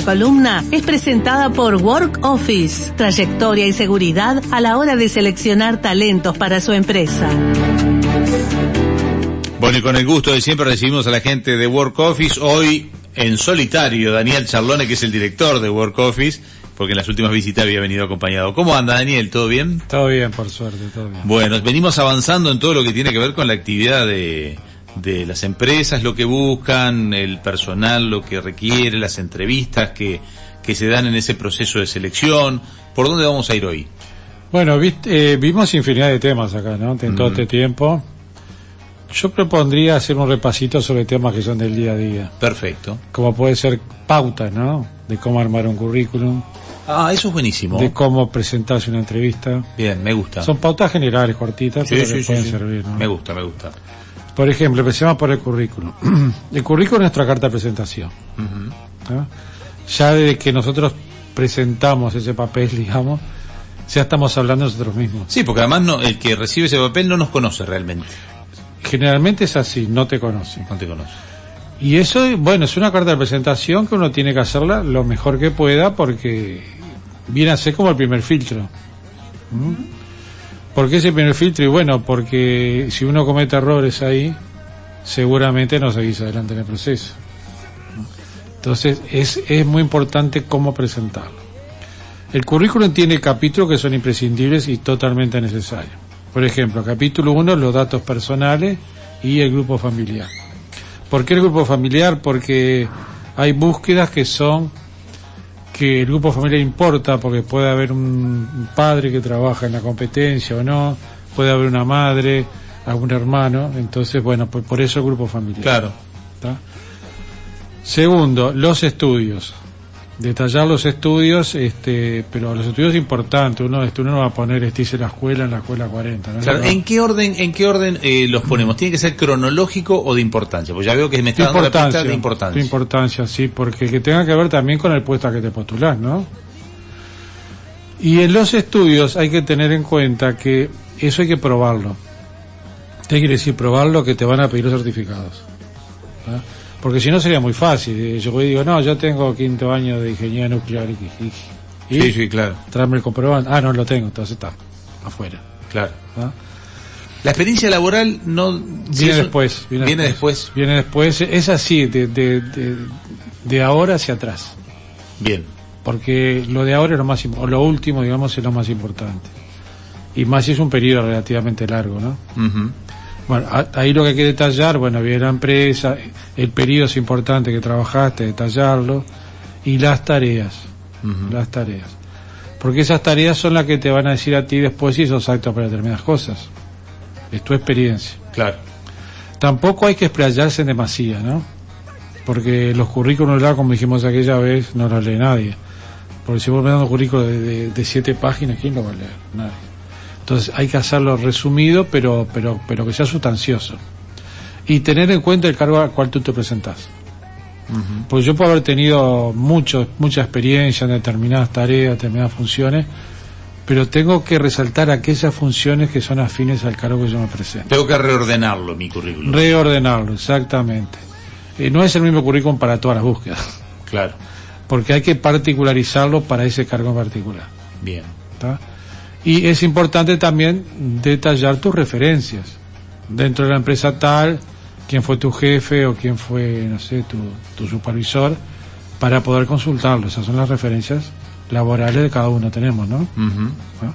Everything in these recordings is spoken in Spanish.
Esta columna es presentada por Work Office, trayectoria y seguridad a la hora de seleccionar talentos para su empresa. Bueno, y con el gusto de siempre recibimos a la gente de Work Office, hoy en solitario, Daniel Charlone, que es el director de Work Office, porque en las últimas visitas había venido acompañado. ¿Cómo anda, Daniel? ¿Todo bien? Todo bien, por suerte, todo bien. Bueno, venimos avanzando en todo lo que tiene que ver con la actividad de, de las empresas, lo que buscan, el personal, lo que requiere, las entrevistas que, que se dan en ese proceso de selección. ¿Por dónde vamos a ir hoy? Bueno, viste, eh, vimos infinidad de temas acá, ¿no? En todo este tiempo. Yo propondría hacer un repasito sobre temas que son del día a día. Perfecto. Como puede ser pautas, ¿no? De cómo armar un currículum. Ah, eso es buenísimo. De cómo presentarse una entrevista. Bien, me gusta. Son pautas generales, cortitas, Sí, pero sí, que sí, pueden servir, ¿no? Me gusta, me gusta. Por ejemplo, empecemos por el currículum. el currículum es nuestra carta de presentación. ¿no? Ya desde que nosotros presentamos ese papel, digamos, ya estamos hablando nosotros mismos. Sí, porque además no, el que recibe ese papel no nos conoce realmente. Generalmente es así, no te conocen. No te conoce. Y eso, bueno, es una carta de presentación que uno tiene que hacerla lo mejor que pueda porque viene a ser como el primer filtro. ¿Mm? ¿Por qué ese primer filtro? Y bueno, porque si uno comete errores ahí, seguramente no seguís adelante en el proceso. Entonces, es, es muy importante cómo presentarlo. El currículum tiene capítulos que son imprescindibles y totalmente necesarios. Por ejemplo, capítulo 1, los datos personales y el grupo familiar. ¿Por qué el grupo familiar? Porque hay búsquedas que son que el grupo familiar importa porque puede haber un padre que trabaja en la competencia o no, puede haber una madre, algún hermano, entonces bueno, pues por eso el grupo familiar. Claro. ¿tá? Segundo, los estudios. Detallar los estudios, este, pero los estudios importantes, uno, este, uno no va a poner este hice la escuela en la escuela 40, ¿no? Claro, No. ¿En qué orden, en qué orden eh, los ponemos? ¿Tiene que ser cronológico o de importancia? Pues ya veo que me está dando la pista importancia, de importancia. sí, porque que tenga que ver también con el puesto a que te postulás, ¿no? Y en los estudios hay que tener en cuenta que eso hay que probarlo. ¿Qué quiere decir probarlo? Que te van a pedir los certificados. ¿ah? Porque si no sería muy fácil. Yo digo, no, yo tengo quinto año de ingeniería nuclear y, y, Sí, sí, claro, tráeme el comprobante. Ah, no lo tengo, entonces está afuera. claro. ¿ah? La experiencia laboral no... Viene después. Viene, después. Viene después. Es así, de, de, de, de ahora hacia atrás. Bien. porque lo de ahora es lo más o lo último digamos es lo más importante y más si es un periodo relativamente largo no. Bueno ahí lo que hay que detallar bueno bien la empresa el periodo es importante que trabajaste detallarlo y las tareas las tareas porque esas tareas son las que te van a decir a ti después si sos apto para determinadas cosas es tu experiencia Claro. Tampoco hay que explayarse en demasía, ¿no? Porque los currículos como dijimos aquella vez, no los lee nadie. Porque si vos me das un currículo de, de- de siete páginas, ¿quién lo va a leer? Nadie. Entonces hay que hacerlo resumido, pero, pero, pero que sea sustancioso. Y tener en cuenta el cargo al cual tú te presentás. Pues yo puedo haber tenido mucho, mucha experiencia en determinadas tareas, determinadas funciones, pero tengo que resaltar aquellas funciones que son afines al cargo que yo me presento. Tengo que reordenarlo, mi currículum. Reordenarlo, exactamente. Eh, no es el mismo currículum para todas las búsquedas, claro. porque hay que particularizarlo para ese cargo en particular. Bien. ¿tá? Y es importante también detallar tus referencias. Dentro de la empresa tal, quién fue tu jefe o quién fue, no sé, tu, tu supervisor, para poder consultarlo. Esas son las referencias laborales de cada uno tenemos, ¿no? ¿no?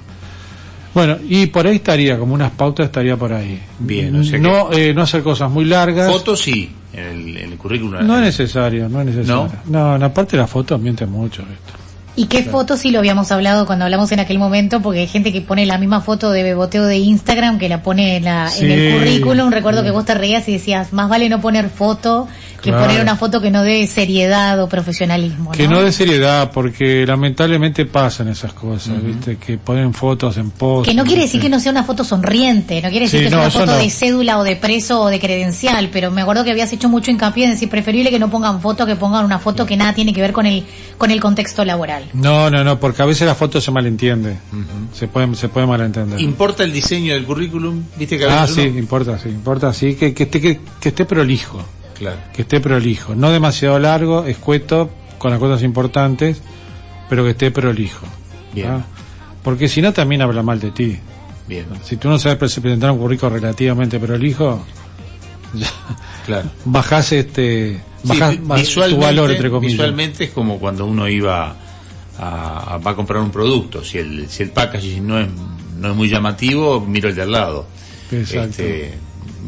Bueno, y por ahí estaría, como unas pautas estaría por ahí. Bien, o sea no, eh, no hacer cosas muy largas. Fotos sí, en el, en el currículum. No es necesario, no es necesario. ¿No? No, no, aparte la foto miente mucho. esto. ¿Y qué fotos sí lo habíamos hablado cuando hablamos en aquel momento? Porque hay gente que pone la misma foto de beboteo de Instagram que la pone en, la, en el Sí. currículum. Recuerdo que vos te reías y decías, más vale no poner foto que Claro. poner una foto que no dé seriedad o profesionalismo. Que no de seriedad, porque lamentablemente pasan esas cosas, ¿viste? Que ponen fotos en post. Que no quiere decir que no sea una foto sonriente, no quiere decir Sí, que no, sea una foto no. de cédula o de preso o de credencial, pero me acuerdo que habías hecho mucho hincapié en decir preferible que no pongan foto que pongan una foto que nada tiene que ver con el con el contexto laboral. No, no, no, porque a veces la foto se malentiende. Se puede, se puede malentender. ¿Importa el diseño del currículum? ¿Viste que a Ah, veces sí, uno- importa, sí, importa, sí, que, que esté, que, que esté prolijo. Claro. que esté prolijo, no demasiado largo, escueto, con las cosas importantes, pero que esté prolijo. Bien. ¿ah? Porque si no también habla mal de ti. Bien, Si tú no sabes pre- presentar un currículo relativamente prolijo, ya claro. bajás este Sí, bajás tu valor entre comillas. visualmente es como cuando uno iba a, a- va a comprar un producto. Si el, si el packaging no es, no es muy llamativo, miro el de al lado. Exacto. Este,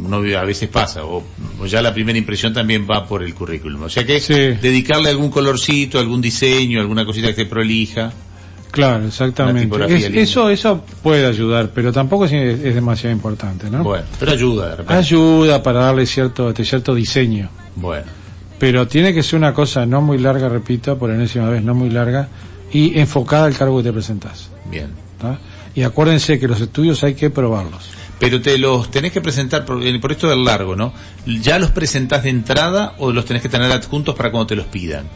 uno a veces pasa, o, o ya la primera impresión también va por el currículum. O sea que Sí. dedicarle algún colorcito, algún diseño, alguna cosita que esté prolija. Claro, exactamente. Es- eso eso puede ayudar, pero tampoco es, es demasiado importante, ¿no? Bueno, pero ayuda de repente. Ayuda para darle cierto este, cierto diseño. Bueno, pero tiene que ser una cosa no muy larga, repito, por enésima vez, no muy larga, y enfocada al cargo que te presentás. bien. ¿tá? Y acuérdense que los estudios hay que probarlos. Pero te los tenés que presentar por, eh, por esto del largo, ¿no? ¿Ya los presentás de entrada o los tenés que tener adjuntos para cuando te los pidan?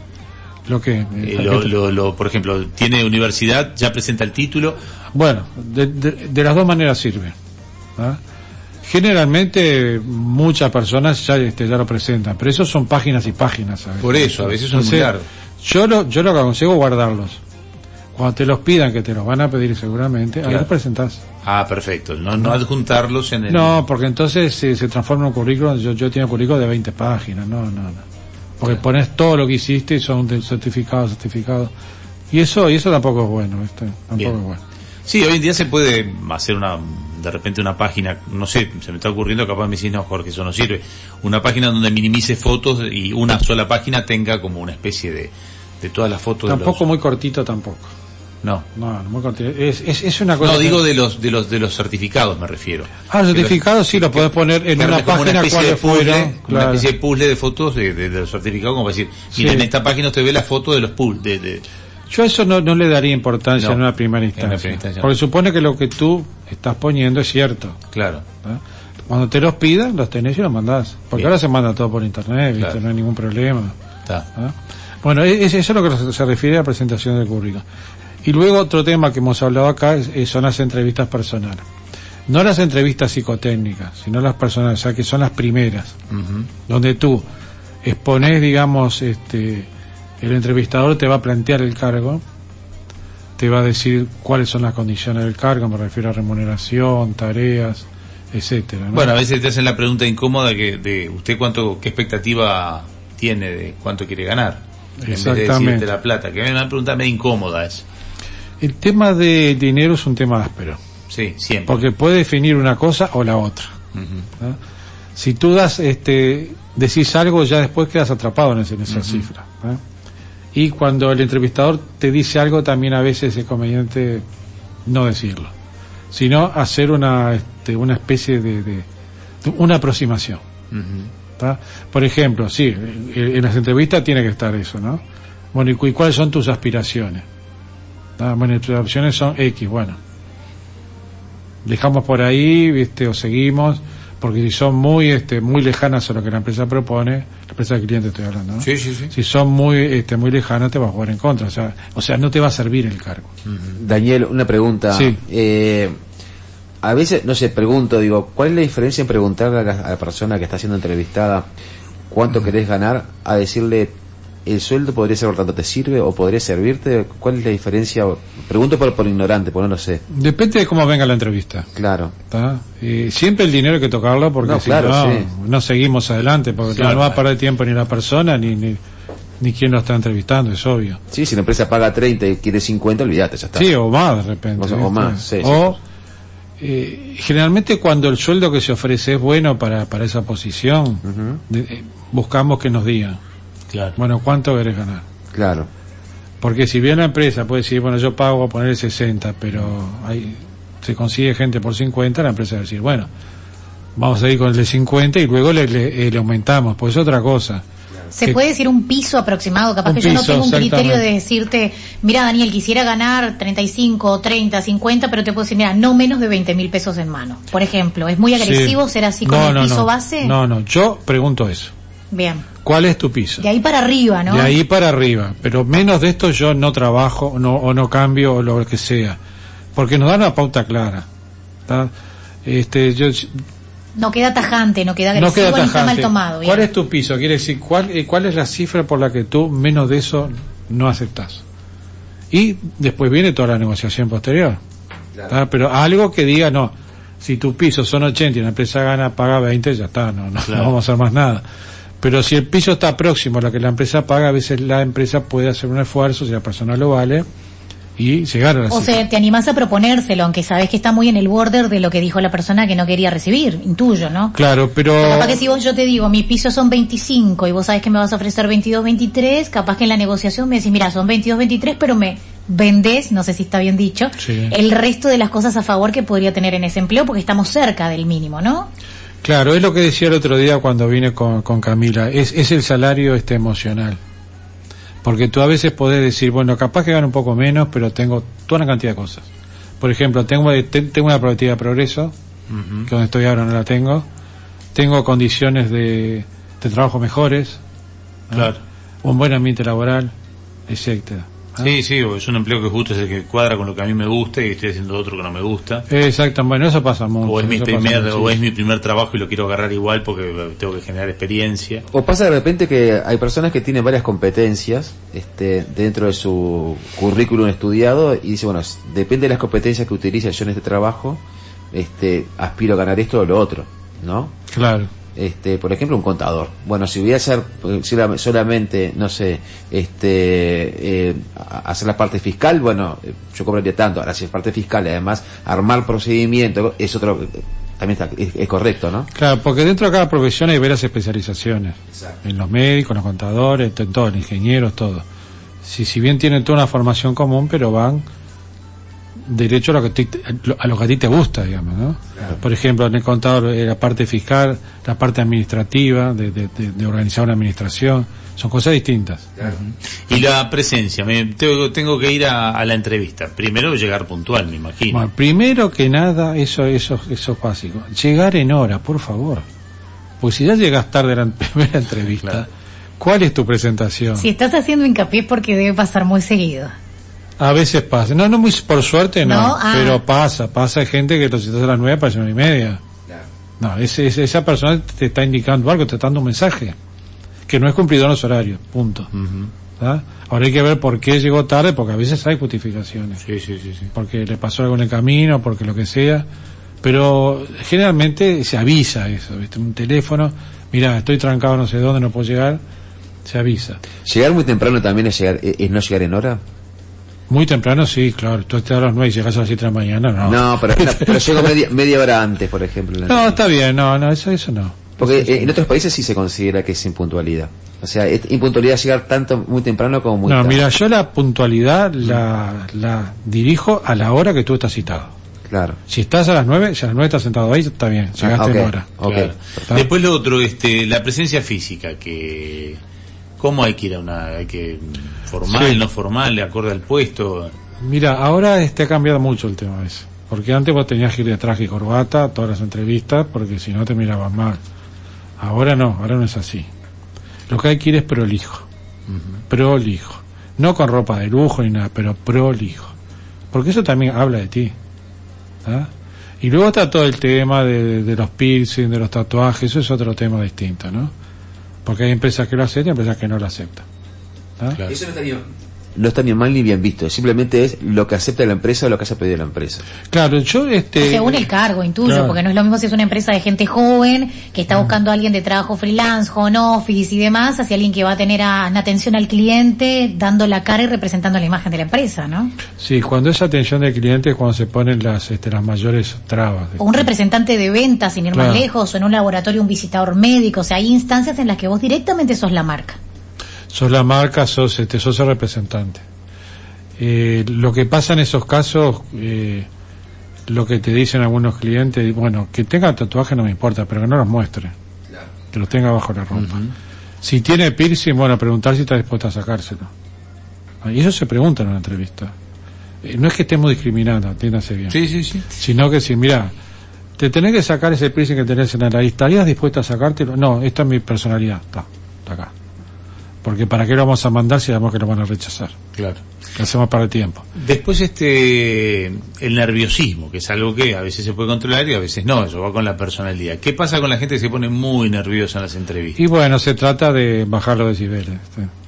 Lo que, Eh, eh, lo, lo- lo- por ejemplo, tiene universidad, ya presenta el título. Bueno, de, de- de las dos maneras sirve. ¿tá? Generalmente muchas personas ya, este, ya lo presentan, pero eso son páginas y páginas. ¿sabes? Por eso, a veces son muy Entonces, largos. Yo lo, yo lo que aconsejo es guardarlos. Cuando te los pidan, que te los van a pedir seguramente, ahí los presentás. Ah, perfecto. No, no adjuntarlos en el... No, porque entonces se, se transforma en un currículum. Yo, yo tengo un currículum de 20 páginas. No, no, no. Porque pones todo lo que hiciste y son certificados, certificados. Y eso, y eso tampoco es bueno, ¿viste? Tampoco Bien. es bueno. Sí, hoy en día se puede hacer una, de repente una página, no sé, se me está ocurriendo, capaz me decís, no, Jorge, eso no sirve. Una página donde minimice fotos y una sola página tenga como una especie de, de todas las fotos de Tampoco los... muy cortito tampoco. No. No, no muy cortito. Es, es, es una cosa. No, que- digo de los, de los, de los certificados me refiero. Ah, los certificados sí los podés poner en Claro, una como página especie de puzzle, fuera. una especie de puzzle de fotos de, de- de los certificados, como para decir, Sí. mira, en esta página usted ve la foto de los pool, de, de, Yo a eso no, no le daría importancia No, en una primera en instancia. una primera instancia no. Porque supone que lo que tú estás poniendo es cierto. claro. ¿tá? Cuando te los pidan, los tenés y los mandás. Porque Bien. ahora se manda todo por internet, ¿viste? Claro. no hay ningún problema. Está. Bueno, e- es- eso es lo que se- refiere a la presentación del currículum. Y luego otro tema que hemos hablado acá es- eh, son las entrevistas personales. No las entrevistas psicotécnicas, sino las personales, o sea, que son las primeras, donde tú expones, digamos, este, el entrevistador te va a plantear el cargo, te va a decir cuáles son las condiciones del cargo, me refiero a remuneración, tareas, etcétera. ¿no? Bueno, a veces te hacen la pregunta incómoda que de usted cuánto, qué expectativa tiene de cuánto quiere ganar. En vez de Exactamente. decirte la plata, que es una pregunta medio incómoda es. El tema de dinero es un tema áspero, Sí, siempre. porque puede definir una cosa o la otra. Ujú. ¿no? Si tú das, este, decís algo, ya después quedas atrapado en, ese- en esa cifra. ¿no? Y cuando el entrevistador te dice algo, también a veces es conveniente no decirlo, sino hacer una, este, una especie de, de- de una aproximación. Ujú. ¿Tá? Por ejemplo, sí, en, en las entrevistas tiene que estar eso, ¿no? Bueno, ¿y, cu- y cuáles son tus aspiraciones? ¿Tá? Bueno, tus opciones son X, bueno. Dejamos por ahí, ¿viste? O seguimos, porque si son muy, este, muy lejanas a lo que la empresa propone, la empresa del cliente estoy hablando, ¿no? Sí, sí, sí. Si son muy, este, muy lejanas, te vas a jugar en contra, o sea, o sea, no te va a servir el cargo. Daniel, una pregunta. Sí. Eh, a veces, no sé, pregunto, digo, ¿cuál es la diferencia en preguntarle a la, a la persona que está siendo entrevistada cuánto querés ganar a decirle el sueldo podría ser por tanto te sirve o podría servirte? ¿Cuál es la diferencia? Pregunto por, por ignorante, porque no lo sé. Depende de cómo venga la entrevista. Claro. Eh, siempre el dinero hay que tocarlo porque No, si claro, no, sí. no seguimos adelante, porque Claro. no va a perder tiempo ni la persona ni, ni, ni quien lo está entrevistando, es obvio. Sí, si la empresa paga 30 y quiere 50, olvídate, ya está. Sí, o más de repente. O sea, o más, sí, sí. Eh, generalmente cuando el sueldo que se ofrece es bueno para, para esa posición, de- eh, buscamos que nos digan, Claro. bueno, ¿cuánto querés ganar? Claro. Porque si bien la empresa puede decir, bueno, yo pago a poner el 60, pero hay, se consigue gente por 50, la empresa va a decir, bueno, vamos a ir con el de 50 y luego le, le- eh, le aumentamos, pues es otra cosa. ¿Se que- puede decir un piso aproximado? Capaz que yo no tengo un criterio de decirte, mira Daniel, quisiera ganar 35, 30, 50, pero te puedo decir, mira, no menos de 20 mil pesos en mano. Por ejemplo, ¿es muy agresivo Sí. ser así con No, el no, piso no. base? No, no, yo pregunto eso. Bien. ¿Cuál es tu piso? De ahí para arriba, ¿no? De ahí para arriba, pero menos de esto yo no trabajo no, o no cambio o lo que sea, porque nos dan una pauta clara. ¿tá? Este, yo, No queda tajante, no queda no agresivo queda ni está mal tajante. tomado. bien. ¿Cuál es tu piso? Quiere decir, ¿cuál, eh, ¿cuál es la cifra por la que tú menos de eso no aceptas? Y después viene toda la negociación posterior. Pero algo que diga, no, si tu piso son 80 y la empresa gana, paga 20, ya está, no, no, Claro. no vamos a hacer más nada. Pero si el piso está próximo a lo que la empresa paga, a veces la empresa puede hacer un esfuerzo, si la persona lo vale, y llegar a la O sea, te animás a proponérselo, aunque sabes que está muy en el border de lo que dijo la persona que no quería recibir, intuyo, ¿no? Claro, pero... Capaz que si vos yo te digo, mi piso son 25 y vos sabes que me vas a ofrecer 22, 23, capaz que en la negociación me decís, mira, son 22, 23, pero me vendés, no sé si está bien dicho, Sí. el resto de las cosas a favor que podría tener en ese empleo porque estamos cerca del mínimo, ¿no? Claro, es lo que decía el otro día cuando vine con, con Camila, es, es el salario este emocional. Porque tú a veces podés decir, bueno, capaz que gano un poco menos, pero tengo toda una cantidad de cosas. Por ejemplo, tengo, te- tengo una productividad de progreso, que donde estoy ahora no la tengo. Tengo condiciones de, de trabajo mejores, ¿no? Claro. un buen ambiente laboral, etcétera. ¿Ah? Sí, sí, o es un empleo que justo es el que cuadra con lo que a mí me gusta y estoy haciendo otro que no me gusta. Exacto, bueno, eso pasa mucho. O es mi primer, mucho, o es mi primer trabajo y lo quiero agarrar igual porque tengo que generar experiencia. O pasa de repente que hay personas que tienen varias competencias este, dentro de su currículum estudiado y dice, bueno, depende de las competencias que utilice yo en este trabajo, este, aspiro a ganar esto o lo otro, ¿no? Claro. Este, por ejemplo, un contador. Bueno, si voy a hacer eh, sola- solamente, no sé, este, eh, hacer la parte fiscal, bueno, eh, yo cobraría tanto. Ahora, si es parte fiscal además armar procedimiento, es otro, también está, es, es correcto, ¿no? Claro, porque dentro de cada profesión hay varias especializaciones. Exacto. En los médicos, en los contadores, en todo, en ingenieros, todo. Si, si bien tienen toda una formación común, pero van derecho a lo que, ti- a lo que a ti te gusta, digamos, ¿no? Por ejemplo, en el contador, eh, la parte fiscal, la parte administrativa, de, de- de- de organizar una administración, son cosas distintas. Y la presencia, me, tengo, tengo que ir a, a la entrevista. Primero llegar puntual, me imagino. Bueno, primero que nada, eso, eso, eso es básico. Llegar en hora, por favor. Porque si ya llegas tarde a la primera entrevista, Claro. ¿cuál es tu presentación? Si estás haciendo hincapié es porque debe pasar muy seguido. A veces pasa. No, no muy, por suerte no, No, ah. pero pasa. Pasa hay gente que los citas a las nueve para las nueve y media. No, ese, ese- esa persona te está indicando algo, te está dando un mensaje. Que no es cumplido en los horarios, punto. ¿Ah? Ahora hay que ver por qué llegó tarde, porque a veces hay justificaciones. Sí, sí, sí, sí. Porque le pasó algo en el camino, porque lo que sea. Pero generalmente se avisa eso, ¿viste? Un teléfono, mira, estoy trancado no sé dónde, no puedo llegar, se avisa. Llegar muy temprano también es, llegar, es no llegar en hora. Muy temprano, sí, claro. Tú estás a las nueve y llegas a las siete de la mañana, no. No, pero, no, pero llego media, media hora antes, por ejemplo. No, está bien, no, no, eso, eso no. Porque eh, en otros países sí se considera que es impuntualidad. O sea, es impuntualidad llegar tanto muy temprano como muy No, tarde. mira, yo la puntualidad la, la dirijo a la hora que tú estás citado. Claro. Si estás a las nueve, si a las nueve estás sentado ahí, está bien, llegaste Ah, ok, en hora. ok. Claro. Está. Después lo otro, este, la presencia física, que cómo hay que ir a una, hay que formal, Sí. no formal, de acorde al puesto. Mira, ahora este ha cambiado mucho el tema ese. Porque antes vos tenías que ir de traje y corbata a todas las entrevistas, porque si no te miraban mal. Ahora no, ahora no es así. Lo que hay que ir es prolijo. Prolijo. No con ropa de lujo ni nada, pero prolijo. Porque eso también habla de ti. ¿ah? Y luego está todo el tema de, de los piercing, de los tatuajes, eso es otro tema distinto, ¿no? Porque hay empresas que lo aceptan y empresas que no lo aceptan. ¿ah? Claro. Eso no está, ni, no está ni mal ni bien visto. Simplemente es lo que acepta la empresa o lo que hace pedido la empresa. Claro, yo este... Según el cargo, intuyo, Claro. porque no es lo mismo si es una empresa de gente joven que está buscando a alguien de trabajo freelance, home office y demás, hacia alguien que va a tener a- una atención al cliente, dando la cara y representando la imagen de la empresa, ¿no? Sí, cuando es atención del cliente es cuando se ponen las, este, las mayores trabas. O un representante de ventas, sin ir más lejos, o en un laboratorio un visitador médico, o sea, hay instancias en las que vos directamente sos la marca. Sos la marca, sos, este, sos el representante. Eh, lo que pasa en esos casos, eh, lo que te dicen algunos clientes, bueno, que tenga tatuaje no me importa, pero que no los muestre. Que los tenga bajo la ropa. Si tiene piercing, bueno, preguntar si está dispuesto a sacárselo. Y eso se pregunta en una entrevista. Eh, no es que estemos discriminando, entiéndase bien. Sí, sí, sí. sino que si, mira, te tenés que sacar ese piercing que tenés en la nariz, ¿estarías dispuesta a sacártelo? No, esta es mi personalidad, está, está acá. Porque ¿para qué lo vamos a mandar si sabemos que lo van a rechazar? Claro. Lo hacemos para el tiempo. Después este el nerviosismo, que es algo que a veces se puede controlar y a veces no, eso va con la personalidad. ¿Qué pasa con la gente que se pone muy nerviosa en las entrevistas? Y bueno, se trata de bajar los decibeles,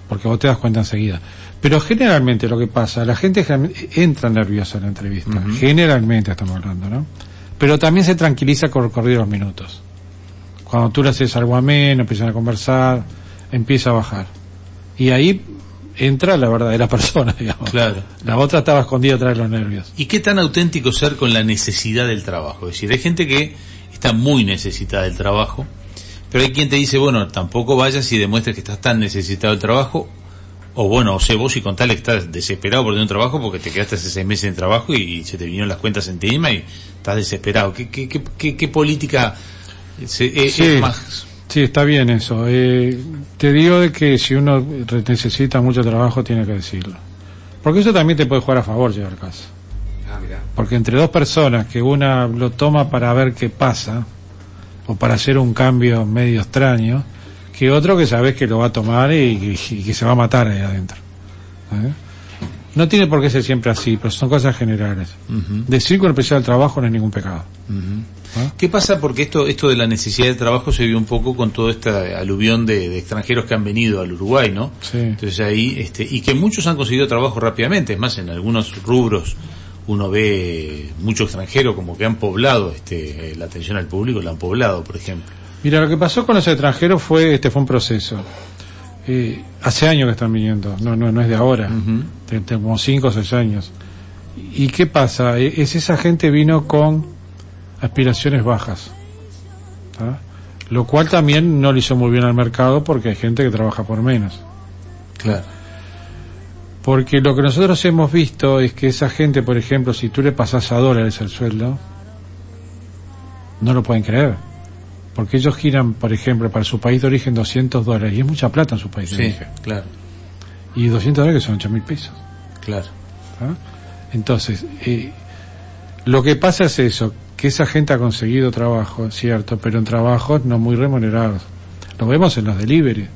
porque vos te das cuenta enseguida. Pero generalmente lo que pasa, la gente entra nerviosa en la entrevista, generalmente estamos hablando, ¿no? Pero también se tranquiliza con el corrido de los minutos. Cuando tú le haces algo ameno, empiezan a conversar, empieza a bajar. Y ahí entra la verdadera persona, digamos. Claro. La otra estaba escondida atrás de los nervios. ¿Y qué tan auténtico ser con la necesidad del trabajo? Es decir, hay gente que está muy necesitada del trabajo, pero hay quien te dice, bueno, tampoco vayas y demuestres que estás tan necesitado del trabajo, o bueno, o sé vos y contale que estás desesperado por tener un trabajo porque te quedaste hace seis meses en trabajo y, se te vinieron las cuentas en encima y estás desesperado. ¿Qué, qué, qué, qué, qué política se- eh, Sí. es más? Sí, está bien eso. Eh, te digo de que si uno necesita mucho trabajo, tiene que decirlo. Porque eso también te puede jugar a favor, llevar caso. Ah, mirá. Porque entre dos personas, que una lo toma para ver qué pasa, o para hacer un cambio medio extraño, que otro que sabes que lo va a tomar y, y- y que se va a matar ahí adentro. ¿Eh? No tiene por qué ser siempre así, pero son cosas generales. Decir con especial trabajo no es ningún pecado. ¿Ah? ¿Qué pasa? Porque esto, esto de la necesidad de trabajo se vio un poco con toda esta aluvión de, de extranjeros que han venido al Uruguay, ¿no? Sí. Entonces ahí, este, y que muchos han conseguido trabajo rápidamente, es más, en algunos rubros uno ve mucho extranjero como que han poblado este, la atención al público, la han poblado, por ejemplo. Mira, lo que pasó con los extranjeros fue, este fue un proceso. Eh, hace años que están viniendo, no, no, no es de ahora, de, de como cinco o seis años. ¿Y qué pasa? Eh, Es esa gente vino con aspiraciones bajas, ¿tá? lo cual también no le hizo muy bien al mercado porque hay gente que trabaja por menos. Claro. Porque lo que nosotros hemos visto es que esa gente, por ejemplo, si tú le pasas a dólares el sueldo, no lo pueden creer. Porque ellos giran, por ejemplo, para su país de origen 200 dólares, y es mucha plata en su país de Sí, origen. claro, Y 200 dólares que son 8 mil pesos. claro. ¿ah? Entonces, eh, lo que pasa es eso, que esa gente ha conseguido trabajo, cierto, pero en trabajos no muy remunerados. Lo vemos en los delivery.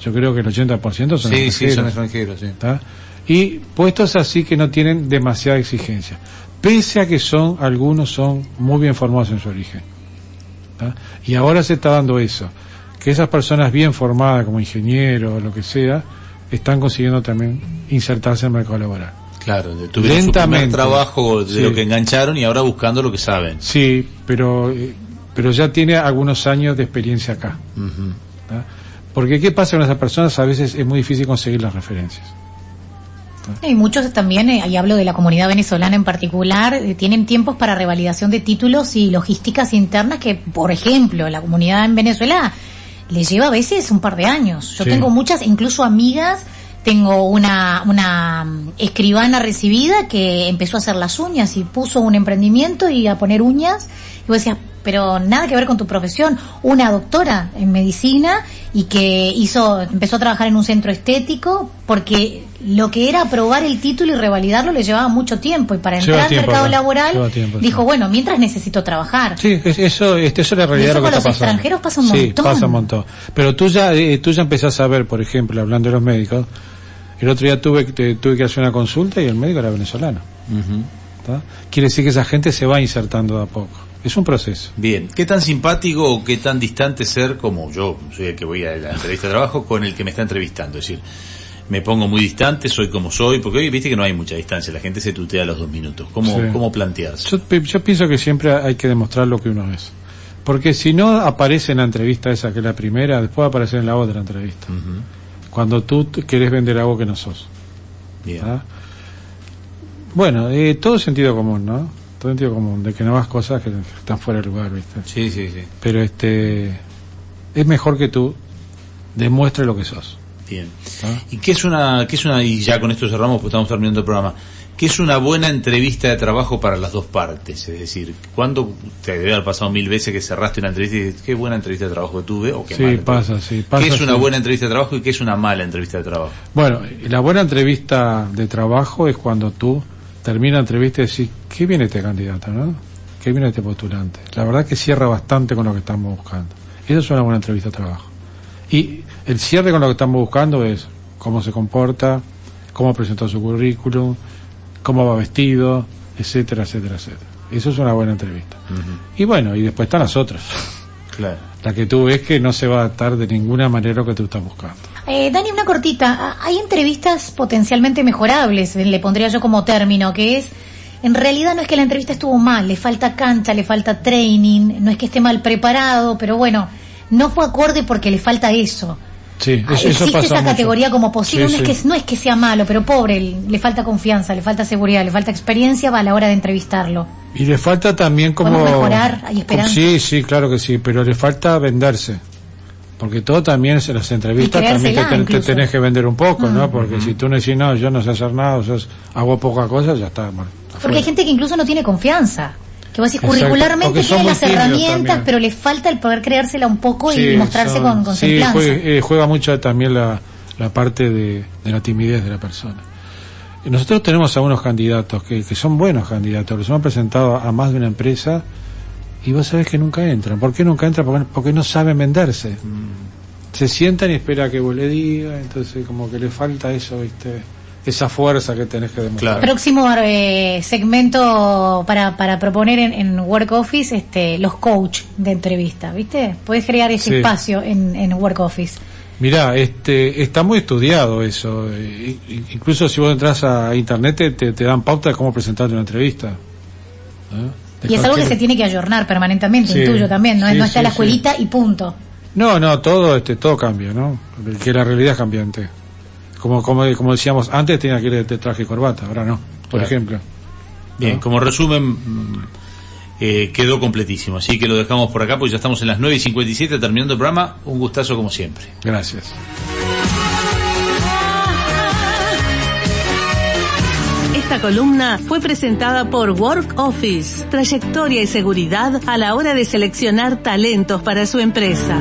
Yo creo que el 80% son Sí, sí, son extranjeros. extranjeros, sí. ¿tá? Y puestos así que no tienen demasiada exigencia. Pese a que son, algunos son muy bien formados en su origen. ¿tá? Y ahora se está dando eso. Que esas personas bien formadas como ingenieros o lo que sea, están consiguiendo también insertarse en el mercado laboral. Claro, de- tuvieron su primer Lentamente. trabajo de Sí. lo que engancharon y ahora buscando lo que saben. Sí, pero, eh, pero ya tiene algunos años de experiencia acá. ¿tá? Porque ¿qué pasa con esas personas? A veces es muy difícil conseguir las referencias. Y muchos también, eh, y hablo de la comunidad venezolana en particular, eh, tienen tiempos para revalidación de títulos y logísticas internas que, por ejemplo, la comunidad en Venezuela le lleva a veces un par de años. Yo Sí. tengo muchas, incluso amigas, tengo una, una mm, escribana recibida que empezó a hacer las uñas y puso un emprendimiento y a poner uñas. Y vos decías, pero nada que ver con tu profesión. Una doctora en medicina y que hizo, empezó a trabajar en un centro estético porque lo que era aprobar el título y revalidarlo le llevaba mucho tiempo y para entrar al mercado acá, laboral tiempo, dijo, sí. bueno, mientras necesito trabajar. Sí, es- eso, este, eso es la realidad eso lo que con está los pasando. extranjeros pasa un sí, montón. pasa un montón. Pero tú ya, eh, tú ya empezás a ver, por ejemplo, hablando de los médicos, el otro día tuve, que- tuve que hacer una consulta y el médico era venezolano. ¿tá? Quiere decir que esa gente se va insertando de a poco. Es un proceso. Bien, ¿qué tan simpático o qué tan distante ser como yo, soy el que voy a la entrevista de trabajo, con el que me está entrevistando? Es decir, me pongo muy distante, soy como soy, porque hoy viste que no hay mucha distancia, la gente se tutea a los dos minutos. ¿Cómo, Sí. cómo plantearse? Yo, pi- yo pienso que siempre hay que demostrar lo que uno es. Porque si no aparece en la entrevista esa que es la primera, después va a aparecer en la otra entrevista. Cuando tú querés vender algo que no sos. Bien. Bueno, eh, todo sentido común, ¿no? Todo sentido común, de que no hagas cosas que están fuera de lugar, ¿viste? Sí, sí, sí. Pero este, es mejor que tú demuestres lo que sos. Bien. ¿tá? ¿Y qué es una, qué es una, y ya con esto cerramos porque estamos terminando el programa, qué es una buena entrevista de trabajo para las dos partes? Es decir, ¿cuándo te debe haber pasado mil veces que cerraste una entrevista y dices, qué buena entrevista de trabajo que tuve? O qué Sí, mala pasa, sí, pasa, ¿Qué es una sí. buena entrevista de trabajo y qué es una mala entrevista de trabajo? Bueno, la buena entrevista de trabajo es cuando tú terminas la entrevista y decís, qué viene este candidato, ¿no? Qué viene este postulante. La verdad que cierra bastante con lo que estamos buscando. Eso es una buena entrevista de trabajo. Y el cierre con lo que estamos buscando es cómo se comporta, cómo presentó su currículum, cómo va vestido, etcétera, etcétera, etcétera. Eso es una buena entrevista. Y bueno, y después están las otras. Claro. La que tú ves que no se va a adaptar de ninguna manera lo que tú estás buscando. Eh, Dani, una cortita. Ah, Hay entrevistas potencialmente mejorables, le pondría yo como término, que es, en realidad no es que la entrevista estuvo mal, le falta cancha, le falta training, no es que esté mal preparado, pero bueno, no fue acorde porque le falta eso. Sí, Ah, eso, Existe esa mucho. categoría como posible, Sí, no, sí. Es que, no es que sea malo, pero pobre, le falta confianza, le falta seguridad, le falta experiencia a la hora de entrevistarlo. Y le falta también como... ¿Podemos mejorar? ¿Hay esperanza? Sí, sí, claro que sí, pero le falta venderse. Porque todo también, en las entrevistas también te, ten- tenés que vender un poco, Mm. ¿no? Porque si tú no decís, no, yo no sé hacer nada, o sea, hago poca cosa, ya está. bueno, Porque hay gente que incluso no tiene confianza. Que vos decís, Exacto, curricularmente tiene las herramientas, también. pero le falta el poder creérsela un poco y mostrarse son- con, con sí, juega, eh, juega mucho también la, la parte de, de la timidez de la persona. Nosotros tenemos algunos candidatos que, que son buenos candidatos, los hemos presentado a más de una empresa y vos sabés que nunca entran. ¿Por qué nunca entran? Porque, porque no saben venderse. Mm. Se sientan y espera que vos le digas, entonces como que le falta eso, ¿viste? Esa fuerza que tenés que demostrar. Claro. Próximo eh, segmento para, para proponer en, en Work Office, este, los coach de entrevista, ¿viste? Puedes crear ese Sí. espacio en, en Work Office. Mirá, este, está muy estudiado eso. eh, i- incluso si vos entras a internet te, te- dan pauta de cómo presentarte una entrevista. ¿eh? Y es algo que se tiene que ayornar permanentemente, Sí, intuyo también, no, es sí, no está sí, la sí. escuelita y punto. No, no, todo, este, todo cambia, ¿no? Que la realidad es cambiante. Como, como, como decíamos, antes tenía que ir de, traje y corbata, ahora no, por Claro. ejemplo. Bien, como resumen, mm, eh, quedó completísimo. Así que lo dejamos por acá, porque ya estamos en las 9 y 57 terminando el programa. Un gustazo como siempre. Gracias. Esta columna fue presentada por Work Office, trayectoria y seguridad a la hora de seleccionar talentos para su empresa.